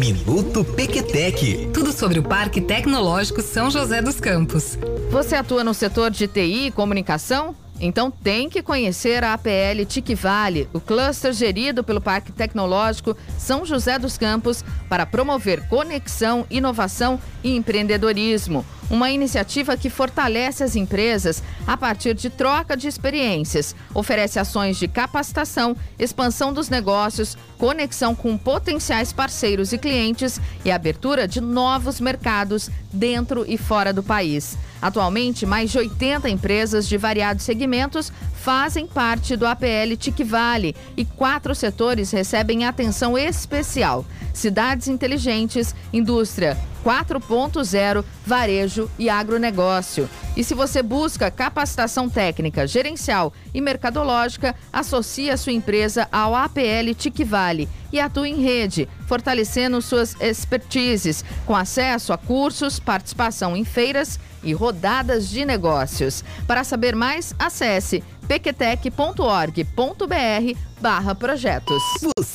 Minuto Pequetec. Tudo sobre o Parque Tecnológico São José dos Campos. Você atua no setor de TI e comunicação? Então tem que conhecer a APL Tique Vale, o cluster gerido pelo Parque Tecnológico São José dos Campos para promover conexão, inovação e empreendedorismo. Uma iniciativa que fortalece as empresas a partir de troca de experiências, oferece ações de capacitação, expansão dos negócios, conexão com potenciais parceiros e clientes e abertura de novos mercados dentro e fora do país. Atualmente, mais de 80 empresas de variados segmentos fazem parte do APL Tic Vale e quatro setores recebem atenção especial: cidades inteligentes, indústria 4.0, varejo e agronegócio. E se você busca capacitação técnica, gerencial e mercadológica, associe a sua empresa ao APL Tic Vale e atue em rede, fortalecendo suas expertises, com acesso a cursos, participação em feiras e rodadas de negócios. Para saber mais, acesse pequetec.org.br barra projetos.